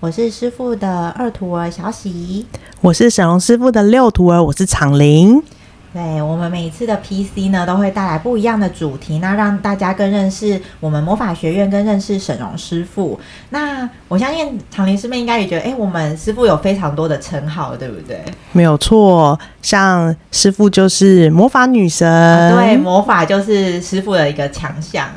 我是师傅的二徒儿小喜。我是沈荣师傅的六徒儿，我是长林。对，我们每一次的 PC 呢，都会带来不一样的主题，那让大家更认识我们魔法学院，更认识沈荣师傅。那我相信长林师妹应该也觉得，哎，我们师傅有非常多的称号，对不对？没有错，像师傅就是魔法女神，啊、对，魔法就是师傅的一个强项。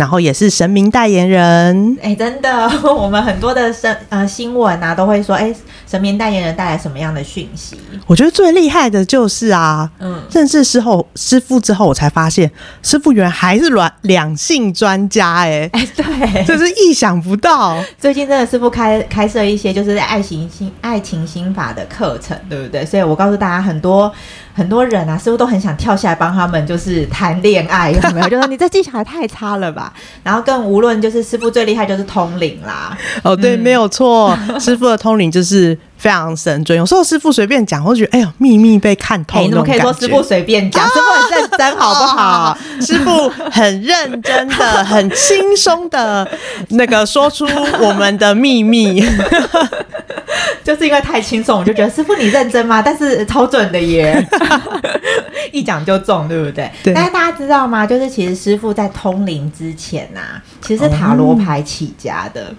然后也是神明代言人，哎，真的，我们很多的神呃新闻啊，都会说，哎，神明代言人带来什么样的讯息？我觉得最厉害的就是啊，嗯，认识师后师傅之后，我才发现师傅原来还是两两性专家，哎，哎，对，这是意想不到。最近真的师傅开开设一些就是爱情心爱情心法的课程，对不对？所以我告诉大家很多。很多人啊，师傅都很想跳下来帮他们，就是谈恋爱，有没有？就说你这技巧也太差了吧。然后更无论就是师傅最厉害就是通灵啦。哦，对，嗯、没有错，师傅的通灵就是非常神准。有时候师傅随便讲，我觉得哎呦，秘密被看透。你怎么可以说师傅随便讲？啊、师傅很认真，好不好？师傅很认真的、很轻松的，那个说出我们的秘密。就是因为太轻松，我就觉得师傅你认真吗？但是超准的耶，一讲就中，对不对？对。但是大家知道吗？就是其实师傅在通灵之前呐、啊，其实是塔罗牌起家的。哦、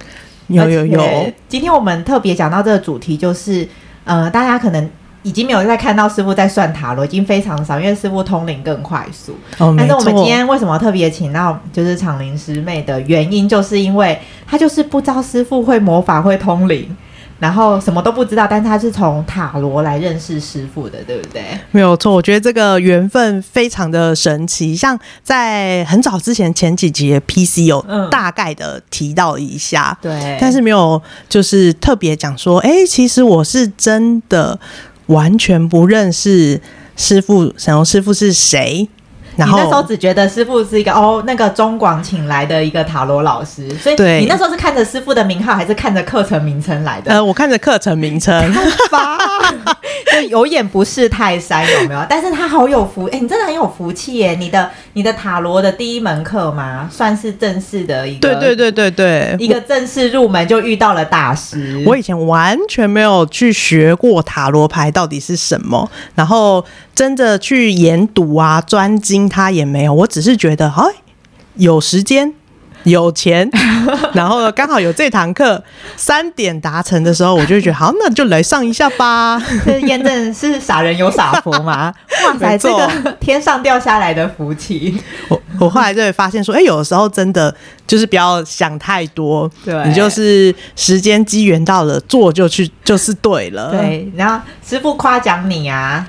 有有有。今天我们特别讲到这个主题，就是呃，大家可能已经没有再看到师傅在算塔罗，已经非常少，因为师傅通灵更快速。哦，但是我们今天为什么特别请到就是长灵师妹的原因，就是因为她就是不知道师傅会魔法会通灵。然后什么都不知道，但是他是从塔罗来认识师傅的，对不对？没有错，我觉得这个缘分非常的神奇。像在很早之前前几集的 PC 有大概的提到一下，对、嗯，但是没有就是特别讲说，哎，其实我是真的完全不认识师傅，沈嵘师傅是谁。然后你那时候只觉得师傅是一个哦，那个中广请来的一个塔罗老师，所以你那时候是看着师傅的名号，还是看着课程名称来的？呃，我看着课程名称。就有眼不识泰山，有没有？但是他好有福，哎、欸，你真的很有福气耶！你的你的塔罗的第一门课嘛，算是正式的一个，对对对对对，一个正式入门就遇到了大师。我以前完全没有去学过塔罗牌到底是什么，然后真的去研读啊，专精他也没有。我只是觉得，哎，有时间。有钱，然后刚好有这堂课，三点达成的时候，我就觉得好，那就来上一下吧。这验证是傻人有傻福吗？哇塞，这个天上掉下来的福气。我我后来就会发现说，哎，有的时候真的就是不要想太多，对，你就是时间机缘到了，做就去就是对了。对，然后师傅夸奖你啊。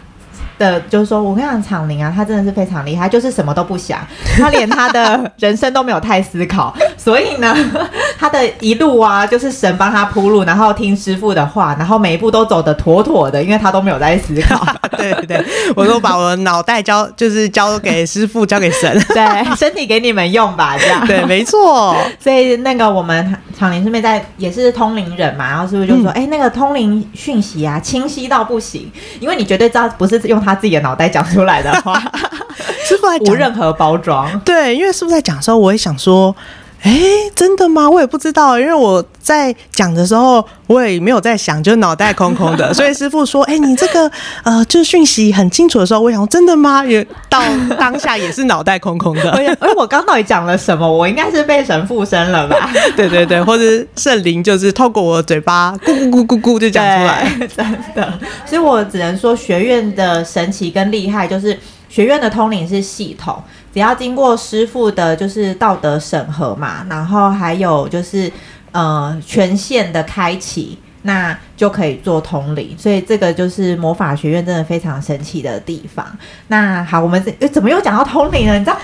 的，就是说我跟你讲，厂林啊，他真的是非常厉害，就是什么都不想，他连他的 人生都没有太思考，所以呢，他的一路啊，就是神帮他铺路，然后听师傅的话，然后每一步都走得妥妥的，因为他都没有在思考。对对对，我都把我的脑袋交，就是交给师傅，交给神，对，身体给你们用吧，这样。对，没错。所以那个我们厂林师妹在也是通灵人嘛，然后师傅就说，哎、嗯欸，那个通灵讯息啊，清晰到不行，因为你绝对知道不是用他。他自己的脑袋讲出来的话，师傅在无任何包装。对，因为师傅在讲的时候，我也想说，哎、欸，真的吗？我也不知道，因为我在讲的时候，我也没有在想，就是脑袋空空的。所以师傅说，哎、欸，你这个呃，就是讯息很清楚的时候，我想说，真的吗？也到当下也是脑袋空空的。哎，我刚到底讲了什么？我应该是被神附身了吧？对对对，或者圣灵就是透过我的嘴巴咕咕咕咕咕就讲出来，真的。所以我只能说，学院的神奇跟厉害，就是学院的通灵是系统。只要经过师傅的，就是道德审核嘛，然后还有就是呃权限的开启，那就可以做通灵。所以这个就是魔法学院真的非常神奇的地方。那好，我们这怎么又讲到通灵了？你知道？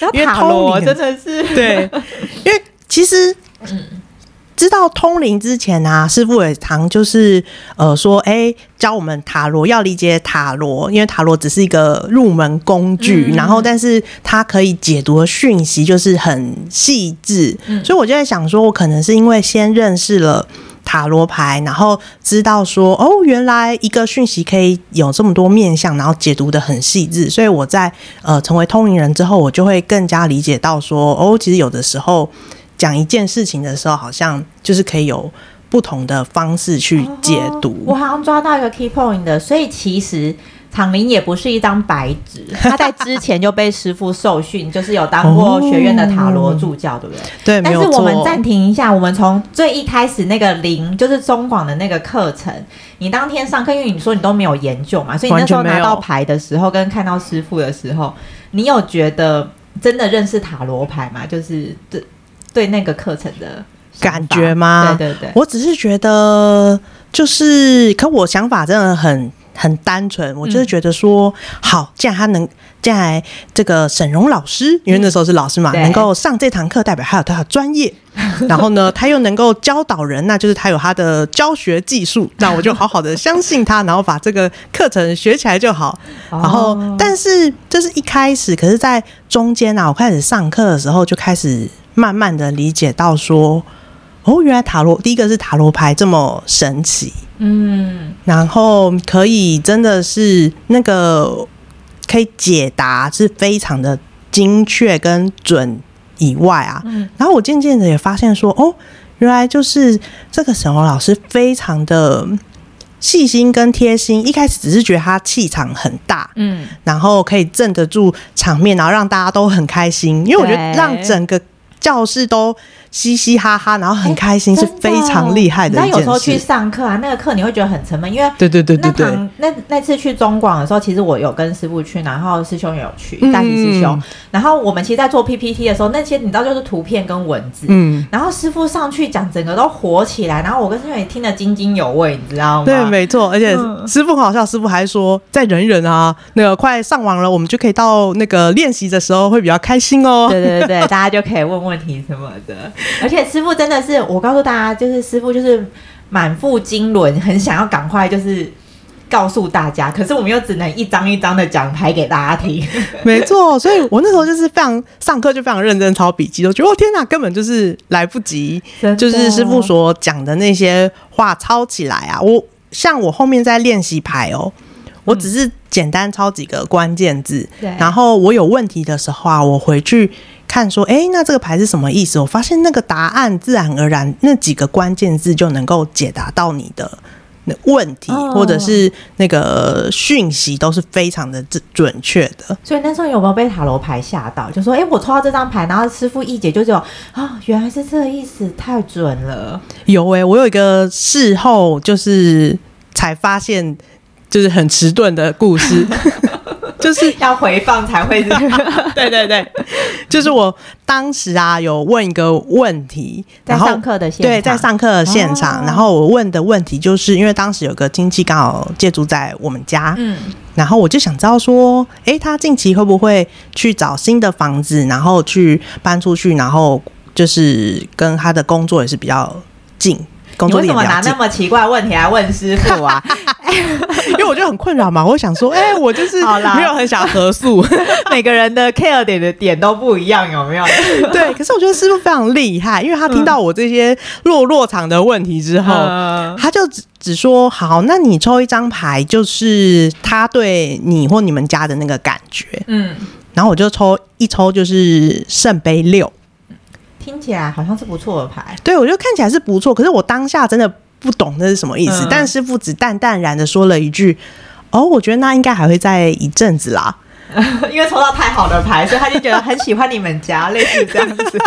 因为塔罗真的是对，因为其实嗯。知道通灵之前啊，师傅也常就是呃说，哎、欸，教我们塔罗要理解塔罗，因为塔罗只是一个入门工具，嗯、然后但是它可以解读的讯息就是很细致，嗯、所以我就在想说，我可能是因为先认识了。塔罗牌，然后知道说哦，原来一个讯息可以有这么多面相，然后解读的很细致。所以我在呃成为通灵人之后，我就会更加理解到说哦，其实有的时候讲一件事情的时候，好像就是可以有不同的方式去解读。哦，我好像抓到一个 key point 的，所以其实。厂林也不是一张白纸，他在之前就被师傅受训，就是有当过学院的塔罗助教，对不对？对，但是我们暂停一下，我们从最一开始那个零，就是中广的那个课程，你当天上课，因为你说你都没有研究嘛，所以你那时候拿到牌的时候，跟看到师傅的时候，你有觉得真的认识塔罗牌吗？就是对对那个课程的感觉吗？对对对，我只是觉得就是，可我想法真的很。很单纯，我就是觉得说，嗯、好，既然他能，既然这个沈荣老师，因为那时候是老师嘛，嗯、能够上这堂课，代表他有他的专业。然后呢，他又能够教导人，那就是他有他的教学技术。那我就好好的相信他，然后把这个课程学起来就好。然后，但是这是一开始，可是在中间啊，我开始上课的时候，就开始慢慢的理解到说，哦，原来塔罗第一个是塔罗牌这么神奇。嗯，然后可以真的是那个可以解答是非常的精确跟准以外啊，嗯，然后我渐渐的也发现说，哦，原来就是这个沈宏老师非常的细心跟贴心。一开始只是觉得他气场很大，嗯，然后可以镇得住场面，然后让大家都很开心，因为我觉得让整个教室都。嘻嘻哈哈，然后很开心，是非常厉害的一件事。那有时候去上课啊，那个课你会觉得很沉闷，因为对对对对对。那那次去中广的时候，其实我有跟师傅去，然后师兄也有去，大喜师兄。然后我们其实，在做 PPT 的时候，那些你知道就是图片跟文字。嗯。然后师傅上去讲，整个都活起来，然后我跟师兄也听得津津有味，你知道吗？对，没错。而且师傅很好笑，师傅还说再忍忍啊，那个快上网了，我们就可以到那个练习的时候会比较开心哦。对对对，大家就可以问问题什么的。而且师傅真的是，我告诉大家，就是师傅就是满腹经纶，很想要赶快就是告诉大家，可是我们又只能一张一张的讲牌给大家听。没错，所以我那时候就是非常上课就非常认真抄笔记，都觉得哦天哪，根本就是来不及，就是师傅所讲的那些话抄起来啊。我像我后面在练习牌哦，我只是简单抄几个关键字，对，然后我有问题的时候啊，我回去。看说，哎、欸，那这个牌是什么意思？我发现那个答案自然而然，那几个关键字就能够解答到你的那问题，哦、或者是那个讯息都是非常的准准确的。所以那时候有没有被塔罗牌吓到？就说，哎、欸，我抽到这张牌，然后师傅一解就就啊、哦，原来是这个意思，太准了。有哎、欸，我有一个事后就是才发现，就是很迟钝的故事。就是要回放才会是，对对对，就是我当时啊有问一个问题，在上课的现场，对，在上课的现场，然后我问的问题就是因为当时有个亲戚刚好借住在我们家，嗯，然后我就想知道说，哎，他近期会不会去找新的房子，然后去搬出去，然后就是跟他的工作也是比较近。你为什么拿那么奇怪的问题来问师傅啊？因为我就很困扰嘛，我想说，哎、欸，我就是没有很想合宿，每个人的 care 点的点都不一样，有没有？对，可是我觉得师傅非常厉害，因为他听到我这些落落场的问题之后，嗯、他就只只说，好，那你抽一张牌，就是他对你或你们家的那个感觉，嗯，然后我就抽一抽，就是圣杯六。听起来好像是不错的牌，对，我觉得看起来是不错，可是我当下真的不懂那是什么意思。嗯、但师傅只淡淡然的说了一句：“哦，我觉得那应该还会在一阵子啦。” 因为抽到太好的牌，所以他就觉得很喜欢你们家，类似这样子。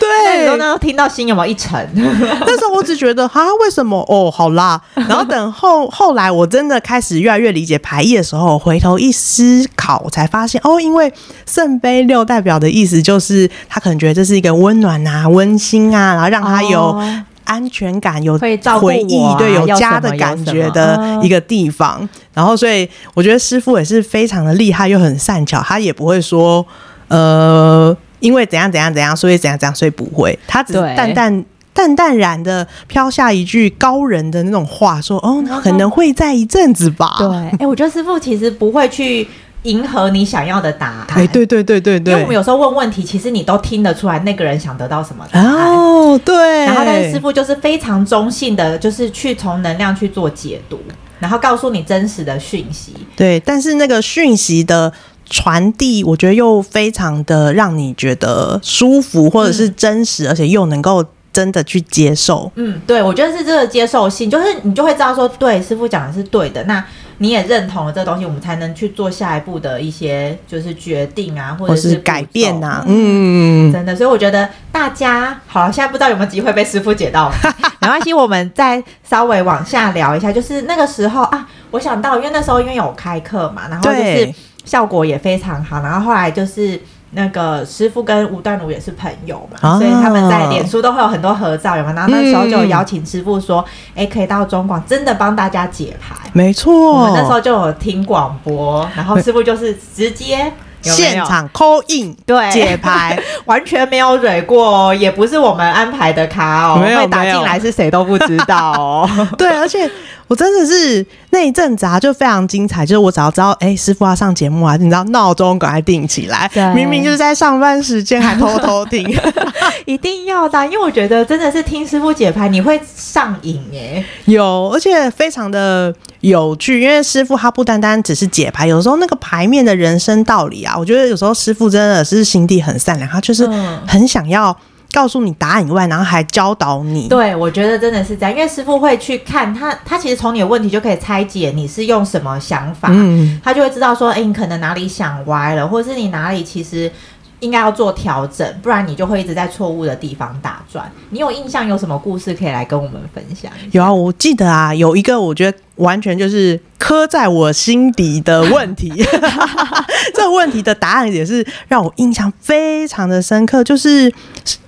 对，然后呢，听到心有没有一沉？那时候我只觉得啊，为什么？哦，好啦。然后等后后来，我真的开始越来越理解牌意的时候，回头一思考，我才发现哦，因为圣杯六代表的意思就是，他可能觉得这是一个温暖啊、温馨啊，然后让他有。哦安全感有回忆，啊、对，有家的感觉的一个地方。嗯、然后，所以我觉得师傅也是非常的厉害，又很善巧。他也不会说，呃，因为怎样怎样怎样，所以怎样怎样，所以不会。他只是淡淡淡淡然的飘下一句高人的那种话，说：“哦，可能会在一阵子吧。”对，哎、欸，我觉得师傅其实不会去迎合你想要的答案。哎、欸，对对对对对，因为我们有时候问问题，其实你都听得出来那个人想得到什么答案。哦，对。然后，但是师傅就是非常中性的，就是去从能量去做解读，然后告诉你真实的讯息。对，但是那个讯息的。传递，我觉得又非常的让你觉得舒服，或者是真实，嗯、而且又能够真的去接受。嗯，对，我觉得是这个接受性，就是你就会知道说，对，师傅讲的是对的，那你也认同了这个东西，我们才能去做下一步的一些就是决定啊，或者是，是改变啊。嗯，真的，所以我觉得大家好了，现在不知道有没有机会被师傅解到，没关系，我们再稍微往下聊一下，就是那个时候啊，我想到，因为那时候因为有开课嘛，然后就是。效果也非常好，然后后来就是那个师傅跟吴端如也是朋友嘛，啊、所以他们在脸书都会有很多合照，有吗？然后那时候就有邀请师傅说，哎、嗯，可以到中广真的帮大家解牌，没错。我们那时候就有听广播，然后师傅就是直接有有现场 call in 对解牌，完全没有蕊过，也不是我们安排的卡哦，没有打进来是谁都不知道哦。对，而且。我真的是那一阵子啊，就非常精彩。就是我只要知道，哎、欸，师傅要上节目啊，你知道闹钟赶快定起来。明明就是在上班时间，还偷偷听，一定要的。因为我觉得真的是听师傅解牌，你会上瘾耶。有，而且非常的有趣。因为师傅他不单单只是解牌，有时候那个牌面的人生道理啊，我觉得有时候师傅真的是心地很善良，他就是很想要。告诉你答案以外，然后还教导你。对，我觉得真的是这样，因为师傅会去看他，他其实从你的问题就可以拆解你是用什么想法，嗯，他就会知道说，哎，你可能哪里想歪了，或者是你哪里其实应该要做调整，不然你就会一直在错误的地方打转。你有印象有什么故事可以来跟我们分享？有啊，我记得啊，有一个我觉得完全就是刻在我心底的问题，这个问题的答案也是让我印象非常的深刻，就是。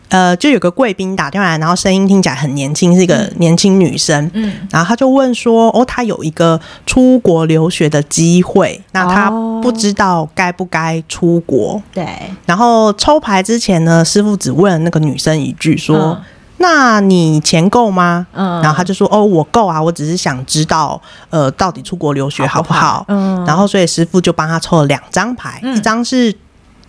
呃，就有个贵宾打电话来，然后声音听起来很年轻，是一个年轻女生。嗯，然后他就问说：“哦，他有一个出国留学的机会，那他不知道该不该出国。”对。然后抽牌之前呢，师傅只问了那个女生一句说：“嗯、那你钱够吗？”嗯。然后他就说：“哦，我够啊，我只是想知道，呃，到底出国留学好不好？”嗯。然后所以师傅就帮他抽了两张牌，嗯、一张是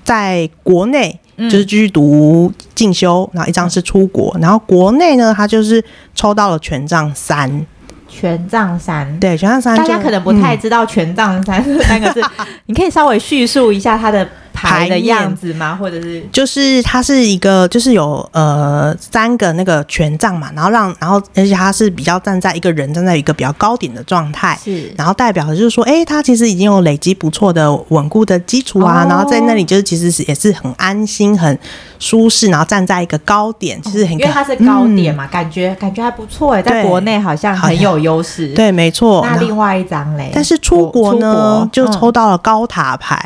在国内。就是继续读进修，然后一张是出国，然后国内呢，他就是抽到了权杖三，权杖三，对，权杖三，大家可能不太知道权杖三这三个字，你可以稍微叙述一下它的。牌的样子吗？或者是就是它是一个，就是有呃三个那个权杖嘛，然后让然后而且它是比较站在一个人站在一个比较高点的状态，是，然后代表的就是说，哎、欸，他其实已经有累积不错的稳固的基础啊，哦、然后在那里就是其实是也是很安心、很舒适，然后站在一个高点，其实很、哦、因为它是高点嘛，嗯、感觉感觉还不错哎，在国内好像很有优势，对，没错。那另外一张嘞，但是出国呢，国就抽到了高塔牌。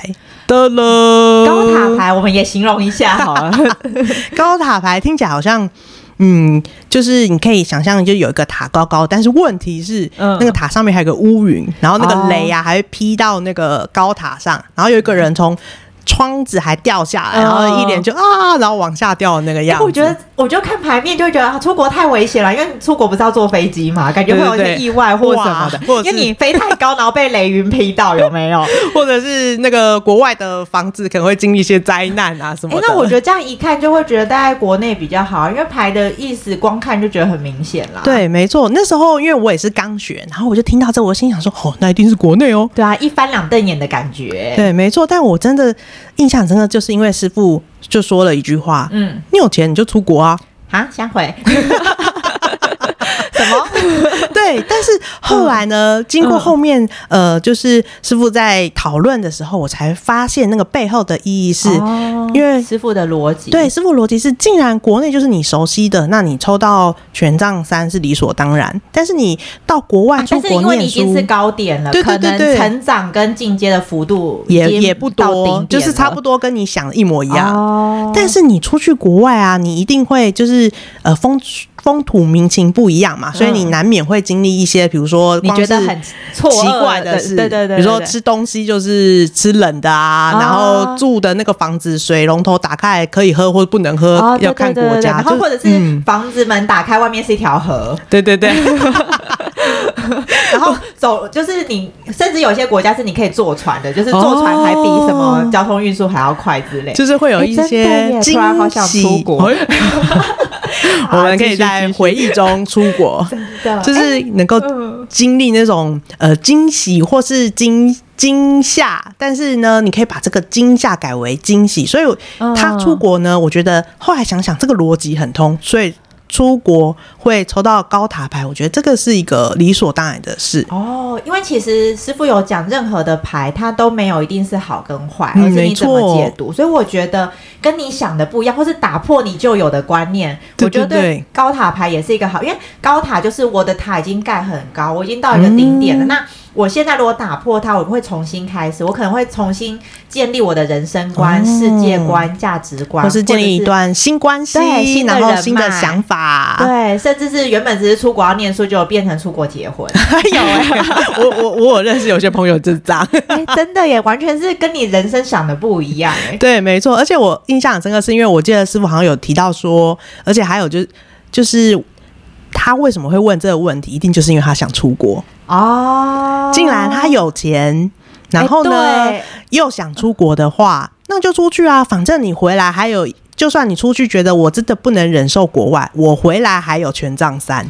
嗯的了，高塔牌我们也形容一下 好了。高塔牌听起来好像，嗯，就是你可以想象，就有一个塔高高，但是问题是，嗯、那个塔上面还有个乌云，然后那个雷啊还会劈到那个高塔上，然后有一个人从。窗子还掉下来，然后一脸就啊，然后往下掉的那个样子。欸、我觉得，我就看牌面就会觉得啊，出国太危险了，因为出国不是要坐飞机嘛，感觉会有一些意外或什么的，或者是因为你飞太高，然后被雷云劈到，有没有？或者是那个国外的房子可能会经历一些灾难啊什么的。那我觉得这样一看就会觉得待在国内比较好，因为牌的意思光看就觉得很明显了。对，没错。那时候因为我也是刚学，然后我就听到这，我心想说，哦，那一定是国内哦。对啊，一翻两瞪眼的感觉。对，没错。但我真的印象真的。就是因为师傅就说了一句话，嗯，你有钱你就出国啊，啊，想回。什么？对，但是后来呢？嗯、经过后面，呃，就是师傅在讨论的时候，我才发现那个背后的意义是，哦、因为师傅的逻辑，对，师傅逻辑是，既然国内就是你熟悉的，那你抽到权杖三是理所当然。但是你到国外出国念书，啊、但是因为你已经是高点了，对对对对，成长跟进阶的幅度也也不多，就是差不多跟你想的一模一样。哦、但是你出去国外啊，你一定会就是呃风风土民情不一样嘛，所以你难免会经历一些，比如说你觉得很错奇怪的事，对对对，比如说吃东西就是吃冷的啊，然后住的那个房子水龙头打开可以喝或不能喝，要看国家，然后或者是房子门打开外面是一条河，对对对。然后走，就是你，甚至有些国家是你可以坐船的，就是坐船还比什么交通运输还要快之类，就是会有一些惊喜。我们可以在回忆中出国，就是能够经历那种呃惊喜或是惊惊吓，但是呢，你可以把这个惊吓改为惊喜。所以他出国呢，我觉得后来想想这个逻辑很通，所以。出国会抽到高塔牌，我觉得这个是一个理所当然的事哦。因为其实师傅有讲，任何的牌它都没有一定是好跟坏，而是你怎么解读。所以我觉得跟你想的不一样，或是打破你旧有的观念，我觉得对高塔牌也是一个好，因为高塔就是我的塔已经盖很高，我已经到一个顶点了。那我现在如果打破它，我会重新开始，我可能会重新建立我的人生观、哦、世界观、价值观，或是建立一段新关系、新的人、新的想法，对，甚至是原本只是出国要念书，就变成出国结婚。有哎、欸，我我我有认识有些朋友就是这样，欸、真的耶，完全是跟你人生想的不一样哎。对，没错，而且我印象很深刻，是因为我记得师傅好像有提到说，而且还有就是就是。他为什么会问这个问题？一定就是因为他想出国哦。竟然他有钱，然后呢、欸、又想出国的话，那就出去啊！反正你回来还有，就算你出去觉得我真的不能忍受国外，我回来还有权杖三。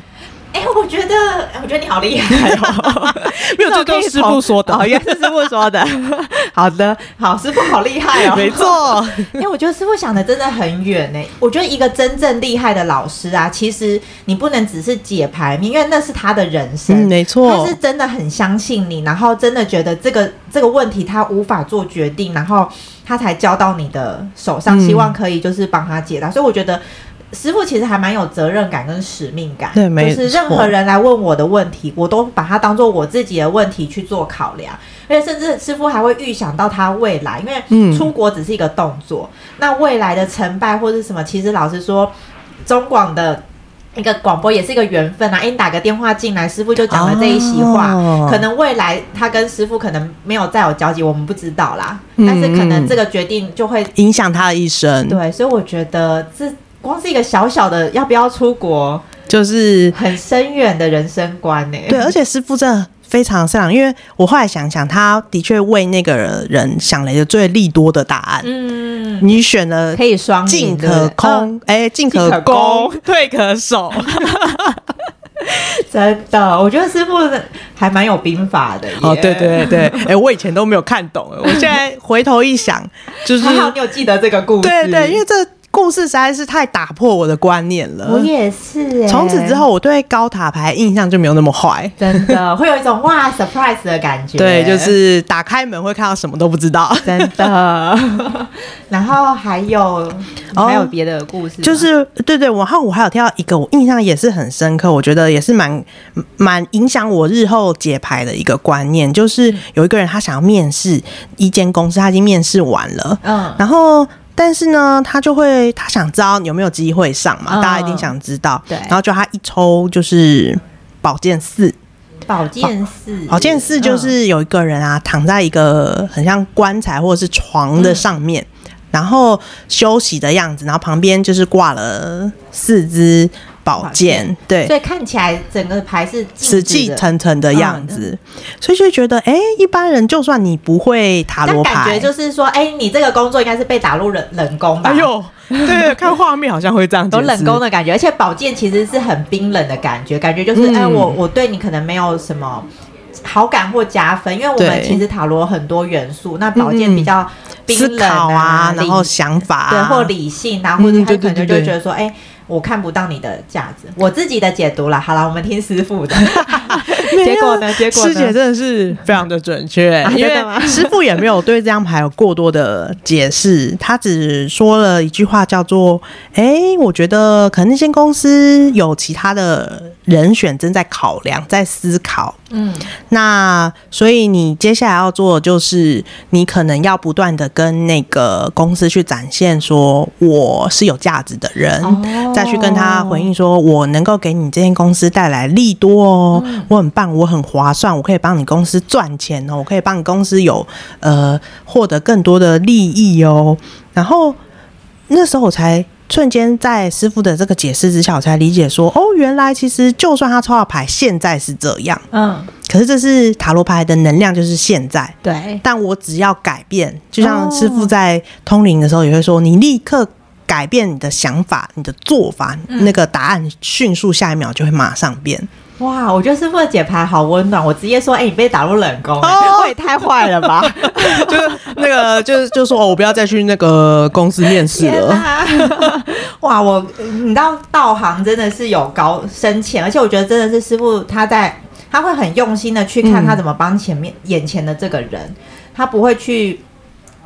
哎、欸，我觉得，我觉得你好厉害哦！没有，这都是师傅说的，原来是师傅说的。好的，好，师傅好厉害哦！没错，因为我觉得师傅想的真的很远呢。我觉得一个真正厉害的老师啊，其实你不能只是解牌面，因为那是他的人生，嗯、没错，他是真的很相信你，然后真的觉得这个这个问题他无法做决定，然后他才交到你的手上，希望可以就是帮他解答。嗯、所以我觉得。师傅其实还蛮有责任感跟使命感，对，没错。就是任何人来问我的问题，我都把它当做我自己的问题去做考量。而且甚至师傅还会预想到他未来，因为出国只是一个动作，嗯、那未来的成败或是什么，其实老实说，中广的一个广播也是一个缘分啊。诶，你打个电话进来，师傅就讲了这一席话，哦、可能未来他跟师傅可能没有再有交集，我们不知道啦。嗯、但是可能这个决定就会影响他的一生。对，所以我觉得这。光是一个小小的要不要出国，就是很深远的人生观呢。对，而且师傅真的非常善良，因为我后来想想，他的确为那个人想了一个最利多的答案。嗯，你选了可以双进可攻，哎，进可攻，退可守。真的，我觉得师傅还蛮有兵法的。哦，对对对，哎，我以前都没有看懂，我现在回头一想，就是还好你有记得这个故事。对对，因为这。故事实在是太打破我的观念了。我也是，从此之后，我对高塔牌印象就没有那么坏。真的，会有一种哇 surprise 的感觉。对，就是打开门会看到什么都不知道。真的。然后还有还有别的故事，就是对对，然后我还有听到一个，我印象也是很深刻，我觉得也是蛮蛮影响我日后解牌的一个观念，就是有一个人他想要面试一间公司，他已经面试完了，嗯，然后。但是呢，他就会他想知道有没有机会上嘛？大家一定想知道。对，然后就他一抽就是宝剑四，宝剑四，宝剑四就是有一个人啊，躺在一个很像棺材或者是床的上面，然后休息的样子，然后旁边就是挂了四只。宝剑，对，所以看起来整个牌是死气沉沉的样子，嗯、所以就觉得，哎、欸，一般人就算你不会塔罗牌，感觉就是说，哎、欸，你这个工作应该是被打入冷冷宫吧？哎呦，对，看画面好像会这样，有冷宫的感觉，而且宝剑其实是很冰冷的感觉，感觉就是，哎、嗯。欸，我我对你可能没有什么好感或加分，因为我们其实塔罗很多元素，那宝剑比较冰冷啊，啊然后想法、啊、对，或理性啊，或者他可能就觉得说，哎、欸。我看不到你的架子，我自己的解读啦。好了，我们听师傅的。结果呢？结果？师姐真的是非常的准确，啊、因为师傅也没有对这张牌有过多的解释，他只说了一句话，叫做：“哎、欸，我觉得可能那间公司有其他的人选正在考量，在思考。”嗯，那所以你接下来要做的就是，你可能要不断的跟那个公司去展现说我是有价值的人，哦、再去跟他回应说，我能够给你这间公司带来利多哦，嗯、我很棒，我很划算，我可以帮你公司赚钱哦，我可以帮你公司有呃获得更多的利益哦。然后那时候我才。瞬间在师傅的这个解释之下，我才理解说，哦，原来其实就算他抽到牌，现在是这样，嗯，可是这是塔罗牌的能量，就是现在，对。但我只要改变，就像师傅在通灵的时候也会说，你立刻改变你的想法，你的做法，嗯、那个答案迅速下一秒就会马上变。哇，我觉得师傅的解牌好温暖。我直接说，哎、欸，你被打入冷宫，哦，也太坏了吧？就是那个，就是就说，哦，我不要再去那个公司面试了。哇，我你知道道行真的是有高深浅，而且我觉得真的是师傅他在他会很用心的去看他怎么帮前面、嗯、眼前的这个人，他不会去。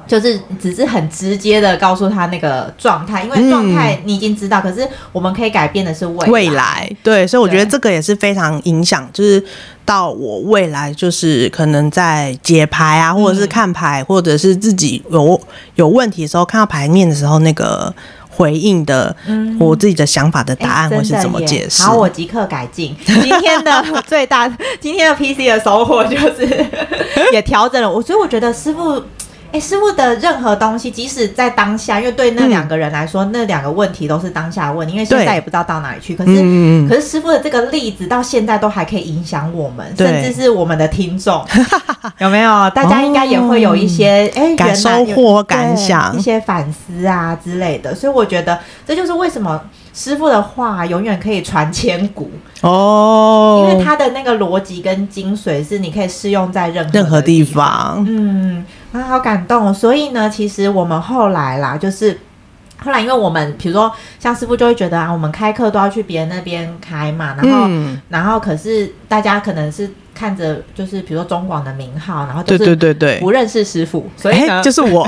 就是只是很直接的告诉他那个状态，因为状态你已经知道，嗯、可是我们可以改变的是未来。未来，对，所以我觉得这个也是非常影响，就是到我未来，就是可能在解牌啊，或者是看牌，嗯、或者是自己有有问题的时候，看到牌面的时候，那个回应的，我自己的想法的答案会是怎么解释？好，我即刻改进。今天的 最大，今天的 PC 的收获就是 也调整了我，所以我觉得师傅。哎，师傅的任何东西，即使在当下，因为对那两个人来说，嗯、那两个问题都是当下的问题，因为现在也不知道到哪里去。可是，嗯、可是师傅的这个例子到现在都还可以影响我们，甚至是我们的听众，有没有？大家应该也会有一些哎，哦、感收获、感想、一些反思啊之类的。所以我觉得这就是为什么师傅的话永远可以传千古哦，因为他的那个逻辑跟精髓是你可以适用在任何任何地方。嗯。啊，好感动！所以呢，其实我们后来啦，就是后来，因为我们比如说，像师傅就会觉得啊，我们开课都要去别人那边开嘛，然后，嗯、然后可是大家可能是。看着就是比如说中广的名号，然后就是对对对对，不认识师傅，所以呢 就是我，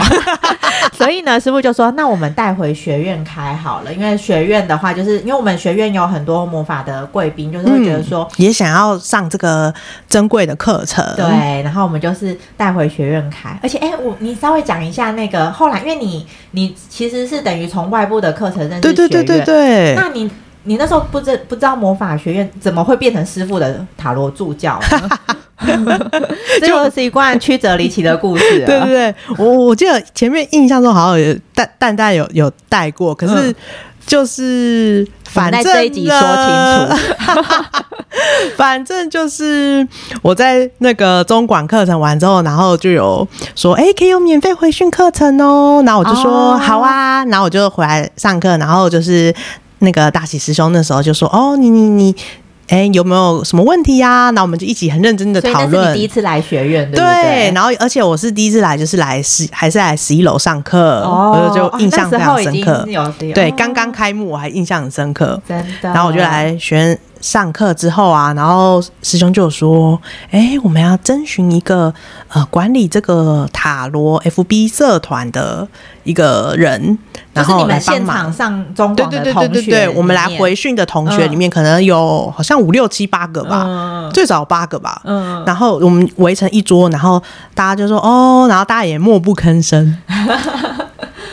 所以呢师傅就说，那我们带回学院开好了，因为学院的话，就是因为我们学院有很多魔法的贵宾，就是会觉得说、嗯、也想要上这个珍贵的课程，对，然后我们就是带回学院开，而且哎，我你稍微讲一下那个后来，因为你你其实是等于从外部的课程认识学院，对对对对对，那你。你那时候不知不知道魔法学院怎么会变成师傅的塔罗助教呢？这就是一段曲折离奇的故事。对不对，我我记得前面印象中好像有淡淡淡有有带过，可是就是反正这一集说清楚，反正就是我在那个中广课程完之后，然后就有说，哎、欸，可以有免费回训课程哦。然后我就说、哦、好啊，然后我就回来上课，然后就是。那个大喜师兄那时候就说：“哦，你你你，哎、欸，有没有什么问题呀、啊？”那我们就一起很认真的讨论。第一次来学院，对不对？对，然后而且我是第一次来，就是来十还是来十一楼上课，哦，就印象非常深刻。哦、对，刚刚开幕我还印象很深刻，真的。然后我就来学。上课之后啊，然后师兄就说：“哎，我们要征询一个呃管理这个塔罗 FB 社团的一个人，然后来帮忙上中广的同学。对对对对对，我们来回训的同学里面，可能有好像五六七八个吧，嗯、最少八个吧。嗯，然后我们围成一桌，然后大家就说哦，然后大家也默不吭声。”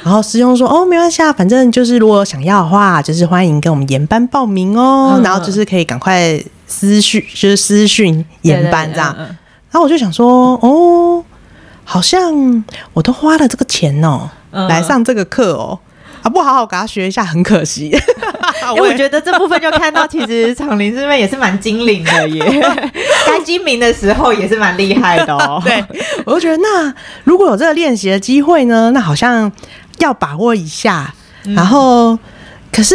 然后师兄说：“哦，没关系啊，反正就是如果想要的话，就是欢迎跟我们研班报名哦。嗯、然后就是可以赶快私讯，就是私讯研班这样。对对对，然后我就想说，哦，好像我都花了这个钱哦，嗯、来上这个课哦，啊，不好好给他学一下，很可惜。因 为我觉得这部分就看到，其实昶伶这边也是蛮精灵的耶，该精明的时候也是蛮厉害的哦。对，我就觉得那如果有这个练习的机会呢，那好像。”要把握一下，然后可是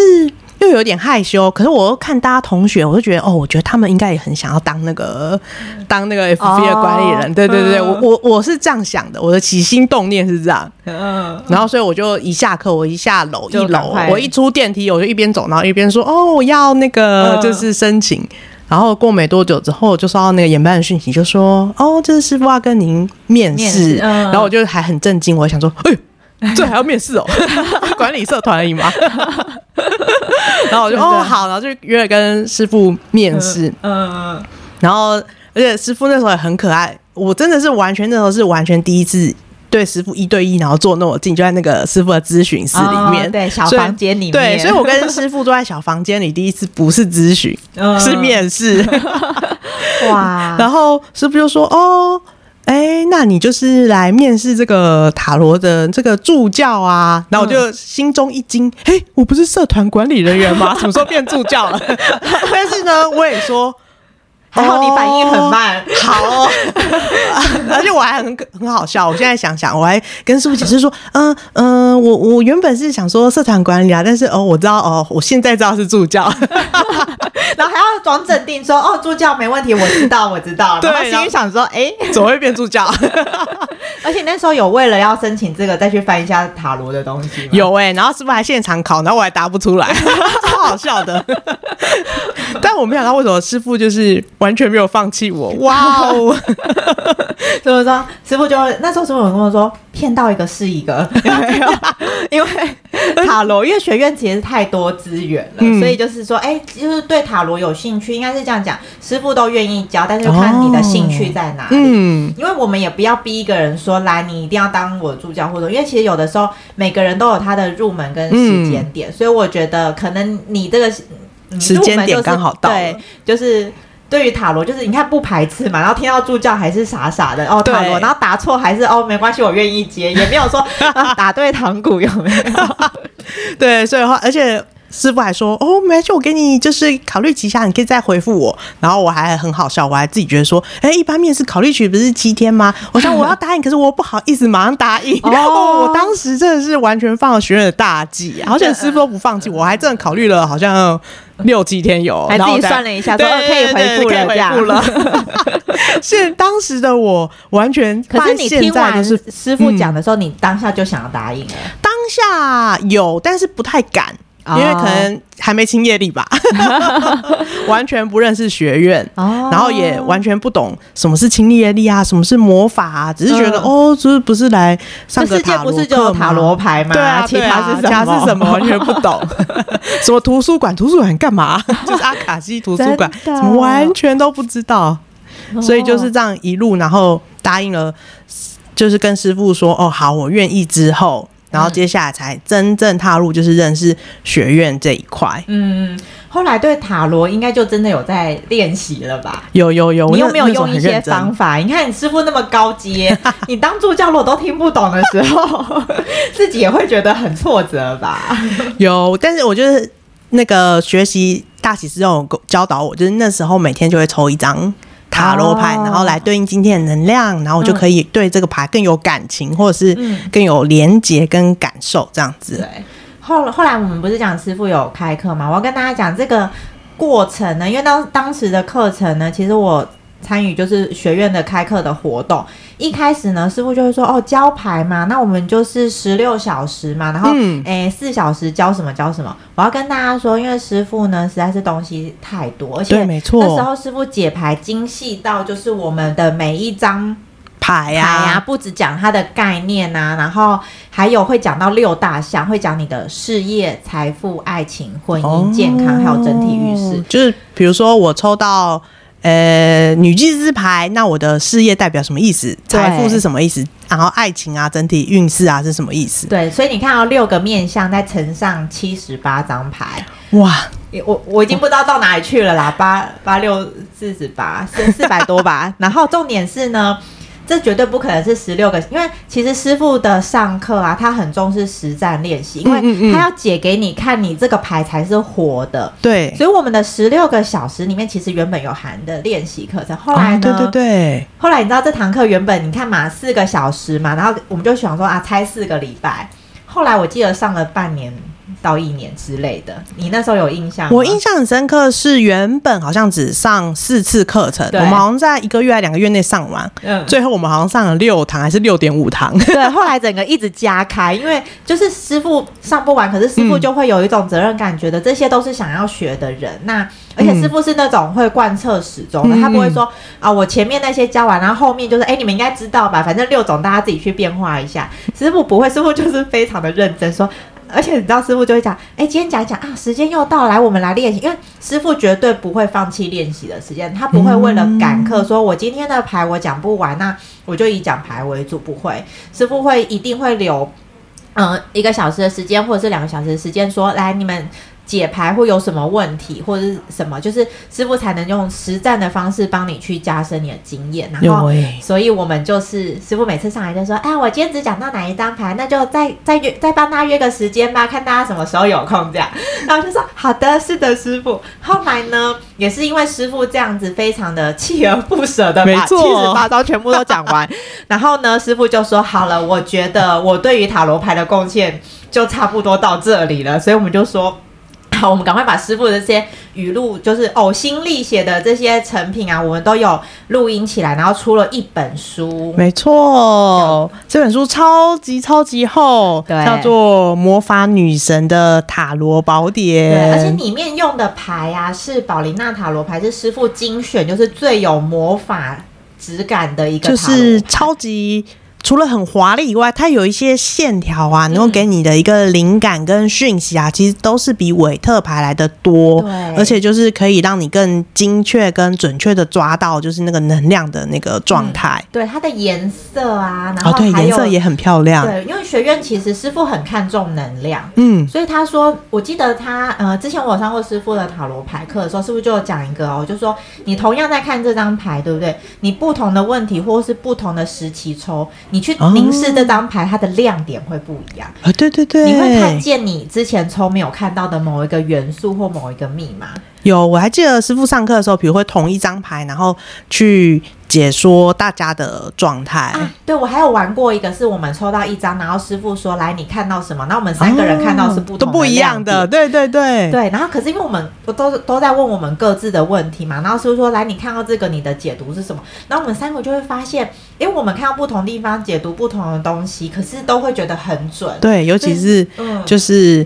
又有点害羞。可是我又看大家同学，我就觉得哦，我觉得他们应该也很想要当那个当那个 FB 的管理人。对对对，我我我是这样想的，我的起心动念是这样。嗯，然后所以我就一下课，我一下楼一楼，我一出电梯，我就一边走，然后一边说哦，我要那个就是申请。然后过没多久之后，就收到那个研班的讯息，就说：“哦，这是师傅要跟您面试。面试”嗯、然后我就还很震惊，我想说：“哎，这还要面试哦？管理社团而已嘛？” 然后我就哦好，然后就约了跟师傅面试。嗯嗯。然后而且师傅那时候也很可爱，我真的是完全那时候是完全第一次。对师傅一对一，然后坐那么近，就在那个师傅的咨询室里面，哦、对小房间里面。对，所以我跟师傅坐在小房间里，第一次不是咨询，嗯、是面试。哇！然后师傅就说：“哦，哎，那你就是来面试这个塔罗的这个助教啊？”然后我就心中一惊：“哎、嗯，我不是社团管理人员吗？什么时候变助教了？” 但是呢，我也说。还好你反应很慢，哦、好、哦，而且我还很很好笑。我现在想想，我还跟师傅解释说，嗯、呃、嗯、呃，我我原本是想说社团管理啊，但是哦，我知道哦，我现在知道是助教，然后还要装镇定说，哦，助教没问题，我知道，我知道。对，然后心里想说，哎，怎么会变助教？而且那时候有为了要申请这个，再去翻一下塔罗的东西，有哎、欸，然后师傅还现场考，然后我还答不出来，超好笑的。但我没想到为什么师傅就是。完全没有放弃我，哇哦！所以说，师傅就那时候师傅有跟我说，骗到一个是一个？因为塔罗，因为学院其实太多资源了，嗯、所以就是说，哎、欸，就是对塔罗有兴趣，应该是这样讲，师傅都愿意教，但是看你的兴趣在哪里。嗯，因为我们也不要逼一个人说，来，你一定要当我助教，或者，因为其实有的时候每个人都有他的入门跟时间点，嗯、所以我觉得可能你这个、嗯、时间点刚好到，对，就是。对于塔罗，就是你看不排斥嘛，然后听到助教还是傻傻的哦，塔罗，然后答错还是哦没关系，我愿意接，也没有说啊 打对堂鼓有没有？对，所以的话，而且师傅还说哦没事，我给你就是考虑几下，你可以再回复我。然后我还很好笑，我还自己觉得说，哎，一般面试考虑期不是七天吗？我想我要答应，可是我不好意思马上答应。然后、哦、我当时真的是完全放了学院的大忌，而且师傅都不放弃，我还真的考虑了，好像。六七天有，还自己算了一下，说可以回复了，这样了。是当时的我完全，可是你听完师傅讲的时候，你当下就想要答应了。当下有，但是不太敢。因为可能还没清业力吧，完全不认识学院，然后也完全不懂什么是清业力啊，什么是魔法啊，只是觉得哦，就是不是来上个塔罗课塔罗牌吗？对啊，其他是什么？完全不懂。什么图书馆？图书馆干嘛？就是阿卡西图书馆，完全都不知道。所以就是这样一路，然后答应了，就是跟师傅说哦，好，我愿意之后。然后接下来才真正踏入，就是认识学院这一块。嗯，后来对塔罗应该就真的有在练习了吧？有有有，你有没有用一些方法？你看你师傅那么高阶，你当助教我都听不懂的时候，自己也会觉得很挫折吧？有，但是我觉得那个学习大喜师有教导我，就是那时候每天就会抽一张。塔罗牌，然后来对应今天的能量，然后我就可以对这个牌更有感情，或者是更有连结跟感受这样子。对，后后来我们不是讲师傅有开课嘛？我要跟大家讲这个过程呢，因为当当时的课程呢，其实我。参与就是学院的开课的活动，一开始呢，师傅就会说哦，教牌嘛，那我们就是十六小时嘛，然后诶四小时教什么教什么。我要跟大家说，因为师傅呢实在是东西太多，而且没错，那时候师傅解牌精细到就是我们的每一张牌呀、啊啊，不只讲它的概念啊，然后还有会讲到六大项，会讲你的事业、财富、爱情、婚姻、哦、健康，还有整体运势。就是比如说我抽到。呃，女祭司牌，那我的事业代表什么意思？财富是什么意思？然后爱情啊，整体运势啊是什么意思？对，所以你看到六个面相，再乘上七十八张牌，哇！我我已经不知道到哪里去了啦，八八六四十八，四四百多吧。然后重点是呢。这绝对不可能是十六个，因为其实师傅的上课啊，他很重视实战练习，因为他要解给你看，你这个牌才是活的。对，所以我们的十六个小时里面，其实原本有含的练习课程。后来呢？对对对。后来你知道这堂课原本你看嘛，四个小时嘛，然后我们就想说啊，拆四个礼拜。后来我记得上了半年。到一年之类的。你那时候有印象吗？我印象很深刻，是原本好像只上四次课程，我们好像在一个月还两个月内上完，嗯最后我们好像上了六堂还是六点五堂。对，后来整个一直加开，因为就是师傅上不完，可是师傅就会有一种责任感，觉得这些都是想要学的人。那而且师傅是那种会贯彻始终的，嗯、他不会说啊，我前面那些教完，然后后面就是哎，你们应该知道吧，反正六种大家自己去变化一下。师傅不会，师傅就是非常的认真说。而且你知道，师傅就会讲，哎，今天讲一讲啊，时间又到，来，我们来练习。因为师傅绝对不会放弃练习的时间，他不会为了赶课说，我今天的牌我讲不完，那我就以讲牌为主，不会。师傅会一定会留，嗯、一个小时的时间，或者是两个小时的时间，说，来，你们。解牌会有什么问题，或者是什么，就是师傅才能用实战的方式帮你去加深你的经验。然后，所以我们就是师傅每次上来就说：“哎，我今天只讲到哪一张牌，那就再再约再帮他约个时间吧，看大家什么时候有空这样。”然后就说：“好的，是的，师傅。”后来呢，也是因为师傅这样子非常的锲而不舍的把七十八招全部都讲完，然后呢，师傅就说：“好了，我觉得我对于塔罗牌的贡献就差不多到这里了。”所以我们就说。好，我们赶快把师傅的这些语录，就是呕心沥血的这些成品啊，我们都有录音起来，然后出了一本书。没错，这本书超级超级厚，叫做《魔法女神的塔罗宝典》。对，而且里面用的牌啊，是宝琳娜塔罗牌，是师傅精选，就是最有魔法质感的一个，就是超级。除了很华丽以外，它有一些线条啊，能够给你的一个灵感跟讯息啊，嗯、其实都是比韦特牌来的多。对，而且就是可以让你更精确跟准确的抓到，就是那个能量的那个状态、嗯。对，它的颜色啊，然后哦，对，颜色也很漂亮。对，因为学院其实师傅很看重能量，嗯，所以他说，我记得他呃，之前我有上过师傅的塔罗牌课的时候，师傅就有讲一个哦，就说你同样在看这张牌，对不对？你不同的问题或是不同的时期抽。你去凝视这张牌，它的亮点会不一样啊！对对对，你会看见你之前抽没有看到的某一个元素或某一个密码。有，我还记得师傅上课的时候，比如会同一张牌，然后去解说大家的状态。啊，对，我还有玩过一个，是我们抽到一张，然后师傅说：“来，你看到什么？”那我们三个人看到是不同、哦、都不一样的。对对对对。然后可是因为我们都都在问我们各自的问题嘛，然后师傅说：“来，你看到这个，你的解读是什么？”然后我们三个就会发现，因为我们看到不同地方解读不同的东西，可是都会觉得很准。对，尤其是嗯，就是。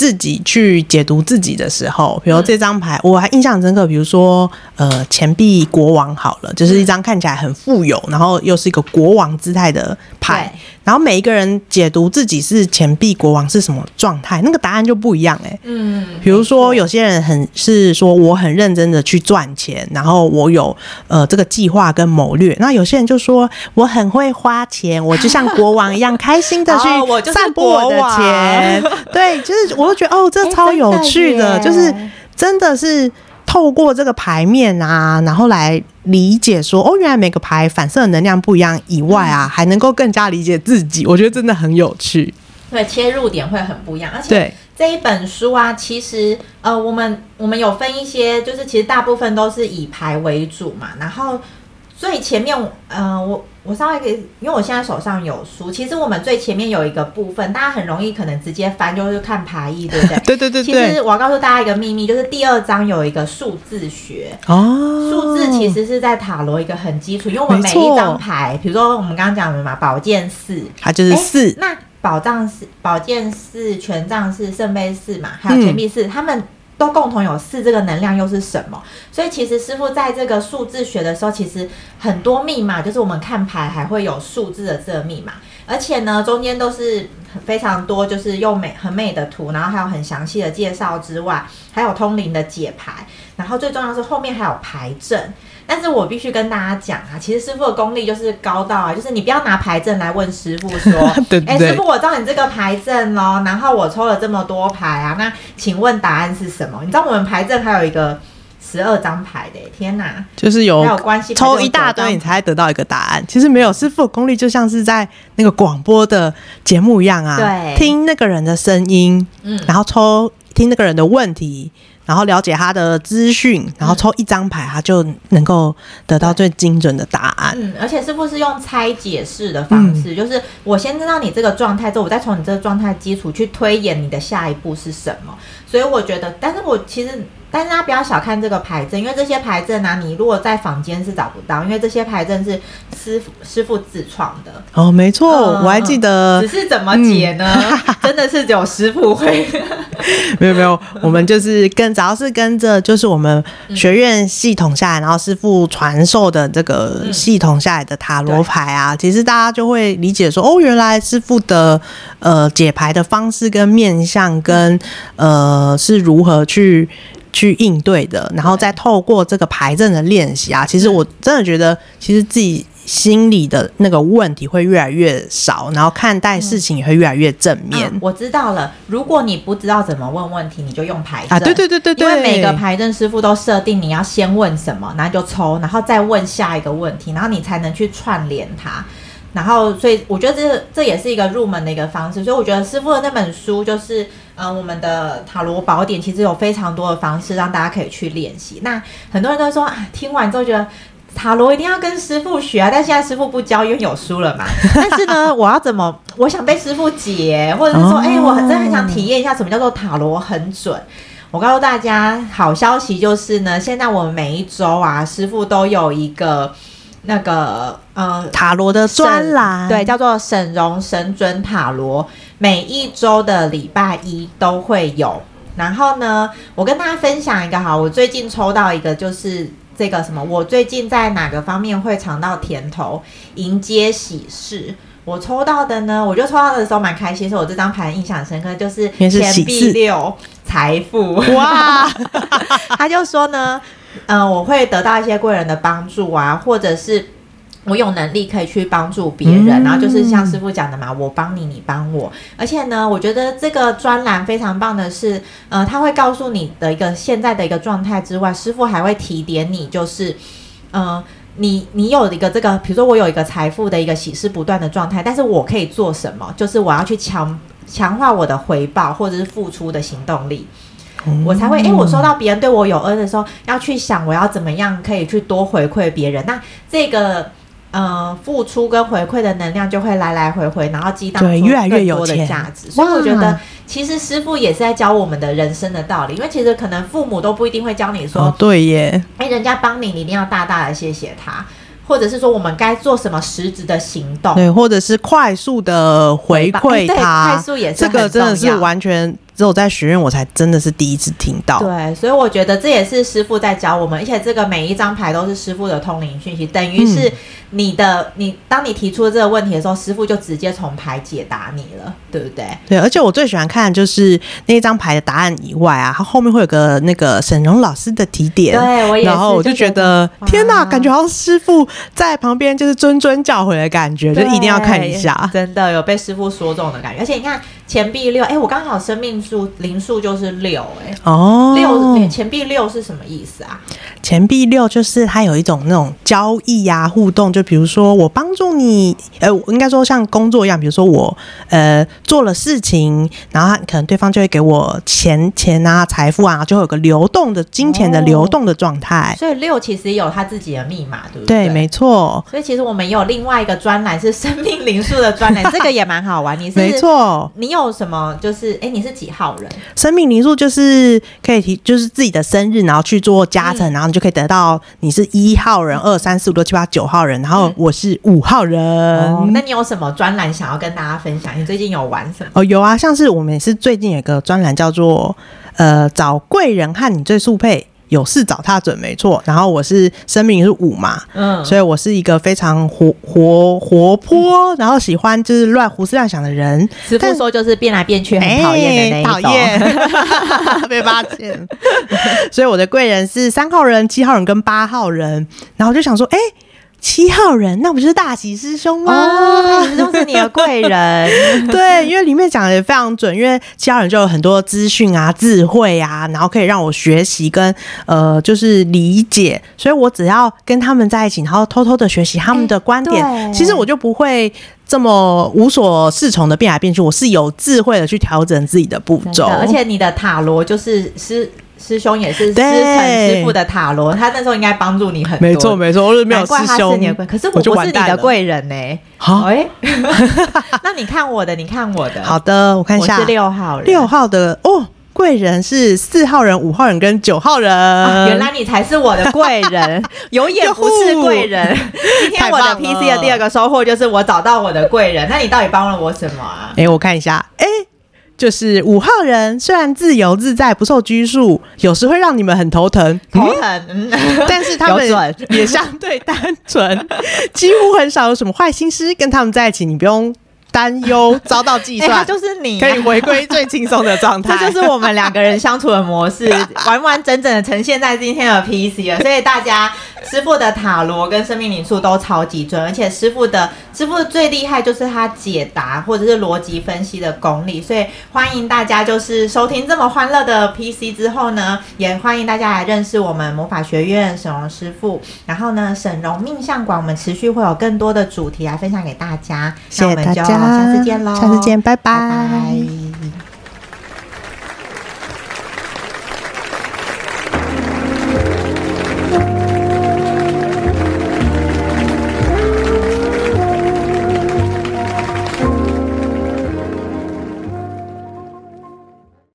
自己去解读自己的时候，比如这张牌，我还印象很深刻。比如说，呃，钱币国王好了，就是一张看起来很富有，然后又是一个国王姿态的牌。然后每一个人解读自己是钱币国王是什么状态，那个答案就不一样哎、欸。嗯，比如说有些人很是说我很认真的去赚钱，然后我有呃这个计划跟谋略。那有些人就说我很会花钱，我就像国王一样开心的去 散播我的钱。对，就是我就觉得哦，这超有趣的，欸、就是真的是。透过这个牌面啊，然后来理解说，哦，原来每个牌反射的能量不一样以外啊，还能够更加理解自己，我觉得真的很有趣。对，切入点会很不一样，而且这一本书啊，其实呃，我们我们有分一些，就是其实大部分都是以牌为主嘛，然后。最前面，呃，我我稍微可以，因为我现在手上有书，其实我们最前面有一个部分，大家很容易可能直接翻，就是看牌意，对不对？对对对对。其实我要告诉大家一个秘密，就是第二章有一个数字学哦，数字其实是在塔罗一个很基础，因为我们每一张牌，比如说我们刚刚讲的嘛，宝剑四，它就是四。那宝藏四、宝剑四、权杖四、圣杯四嘛，还有钱币四，他们。都共同有四，这个能量又是什么？所以其实师傅在这个数字学的时候，其实很多密码，就是我们看牌还会有数字的这个密码，而且呢，中间都是非常多，就是用美很美的图，然后还有很详细的介绍之外，还有通灵的解牌，然后最重要是后面还有牌阵。但是我必须跟大家讲啊，其实师傅的功力就是高到啊，就是你不要拿牌证来问师傅说，哎、欸，师傅，我知道你这个牌证哦，然后我抽了这么多牌啊，那请问答案是什么？你知道我们牌证还有一个十二张牌的，天哪，就是有有关系，抽一大堆你才得到一个答案。其实没有，师傅的功力就像是在那个广播的节目一样啊，对，听那个人的声音，嗯，然后抽听那个人的问题。然后了解他的资讯，然后抽一张牌，他就能够得到最精准的答案。嗯，而且师傅是用拆解式的方式，嗯、就是我先知道你这个状态之后，我再从你这个状态基础去推演你的下一步是什么。所以我觉得，但是我其实。但是大家不要小看这个牌证，因为这些牌证啊，你如果在坊间是找不到，因为这些牌证是师傅师傅自创的。哦，没错，嗯、我还记得。只是怎么解呢？嗯、真的是只有师傅会。没有没有，我们就是跟，只要是跟着，就是我们学院系统下来，然后师傅传授的这个系统下来的塔罗牌啊，嗯、其实大家就会理解说，哦，原来师傅的呃解牌的方式跟面相跟呃是如何去。去应对的，然后再透过这个牌阵的练习啊，其实我真的觉得，其实自己心里的那个问题会越来越少，然后看待事情也会越来越正面。嗯啊、我知道了，如果你不知道怎么问问题，你就用牌阵。啊，对对对对对，因为每个牌阵师傅都设定你要先问什么，然后就抽，然后再问下一个问题，然后你才能去串联它。然后，所以我觉得这这也是一个入门的一个方式。所以我觉得师傅的那本书就是。嗯，我们的塔罗宝典其实有非常多的方式让大家可以去练习。那很多人都说啊，听完之后觉得塔罗一定要跟师傅学啊，但现在师傅不教，因为有书了嘛。但是呢，我要怎么？我想被师傅解，或者是说，哎、欸，我真的很想体验一下什么叫做塔罗很准。我告诉大家，好消息就是呢，现在我们每一周啊，师傅都有一个那个呃塔罗的专栏，对，叫做沈荣神准塔罗。每一周的礼拜一都会有，然后呢，我跟大家分享一个哈，我最近抽到一个就是这个什么，我最近在哪个方面会尝到甜头，迎接喜事。我抽到的呢，我就抽到的时候蛮开心，说我这张牌印象深刻，就是钱币六财富哇，他就说呢，嗯、呃，我会得到一些贵人的帮助啊，或者是。我有能力可以去帮助别人，嗯、然后就是像师傅讲的嘛，我帮你，你帮我。而且呢，我觉得这个专栏非常棒的是，呃，他会告诉你的一个现在的一个状态之外，师傅还会提点你，就是，呃，你你有一个这个，比如说我有一个财富的一个喜事不断的状态，但是我可以做什么？就是我要去强强化我的回报或者是付出的行动力，嗯、我才会，诶，我收到别人对我有恩的时候，要去想我要怎么样可以去多回馈别人。那这个。呃，付出跟回馈的能量就会来来回回，然后激荡出越来越多的价值。所以我觉得，其实师傅也是在教我们的人生的道理。因为其实可能父母都不一定会教你说，哦、对耶，哎，人家帮你，你一定要大大的谢谢他，或者是说我们该做什么实质的行动，对，或者是快速的回馈他，快速也是这个真的是完全。只有在学院，我才真的是第一次听到。对，所以我觉得这也是师傅在教我们，而且这个每一张牌都是师傅的通灵讯息，等于是你的、嗯、你，当你提出这个问题的时候，师傅就直接从牌解答你了，对不对？对，而且我最喜欢看的就是那一张牌的答案以外啊，它后面会有个那个沈荣老师的提点，对我也是，然后我就觉得天哪，感觉好像师傅在旁边就是谆谆教诲的感觉，就一定要看一下，真的有被师傅说中的感觉，而且你看。钱币六，哎，我刚好生命数灵数就是六，哎，哦，六钱币六是什么意思啊？钱币六就是它有一种那种交易呀、啊、互动，就比如说我帮助你，呃，应该说像工作一样，比如说我呃做了事情，然后可能对方就会给我钱钱啊、财富啊，就会有个流动的金钱的流动的状态。哦、所以六其实也有他自己的密码，对不对？对，没错。所以其实我们也有另外一个专栏是生命灵数的专栏，这个也蛮好玩。你是没错，你有什么？就是哎，你是几号人？生命灵数就是可以提，就是自己的生日，然后去做加成，嗯、然后你就可以得到你是一号人、二三四五六七八九号人，然后我是五号人。嗯哦、那你有什么专栏想要跟大家分享？你最近有玩什么？哦，有啊，像是我们也是最近有个专栏叫做呃，找贵人和你最速配。有事找他准没错，然后我是生命是五嘛，嗯，所以我是一个非常活活活泼，嗯、然后喜欢就是乱胡思乱想的人。师傅说就是变来变去很讨厌的那一种，欸、讨厌 被发现。所以我的贵人是三号人、七号人跟八号人，然后就想说，哎、欸。七号人，那不就是大喜师兄吗？哦，大喜师兄是你的贵人。对，因为里面讲的也非常准，因为七号人就有很多资讯啊、智慧啊，然后可以让我学习跟呃，就是理解。所以我只要跟他们在一起，然后偷偷的学习他们的观点，欸、其实我就不会这么无所适从的变来变去。我是有智慧的去调整自己的步骤，而且你的塔罗就是是。师兄也是师承师傅的塔罗，他那时候应该帮助你很多。没错没错，我是没有师兄，是你的贵，可是我不是你的贵人呢、欸。好，哎，那你看我的，你看我的。好的，我看一下，我是六号人，六号的哦。贵人是四号人、五号人跟九号人、啊。原来你才是我的贵人，有眼不是贵人。今天我的 PC 的第二个收获就是我找到我的贵人。那你到底帮了我什么啊？哎、欸，我看一下，哎、欸，就是五号人，虽然自由自在、不受拘束，有时会让你们很头疼，头疼。嗯、但是他们也相对单纯，几乎很少有什么坏心思。跟他们在一起，你不用。担忧遭到计算，欸、就是你、啊、可以回归最轻松的状态。这就是我们两个人相处的模式，完完整整的呈现在今天的 PC 了。所以大家，师傅的塔罗跟生命灵数都超级准，而且师傅的师傅最厉害就是他解答或者是逻辑分析的功力。所以欢迎大家，就是收听这么欢乐的 PC 之后呢，也欢迎大家来认识我们魔法学院沈荣师傅。然后呢，沈荣命相馆我们持续会有更多的主题来分享给大家。谢谢大家。下次见喽！下次见，拜拜。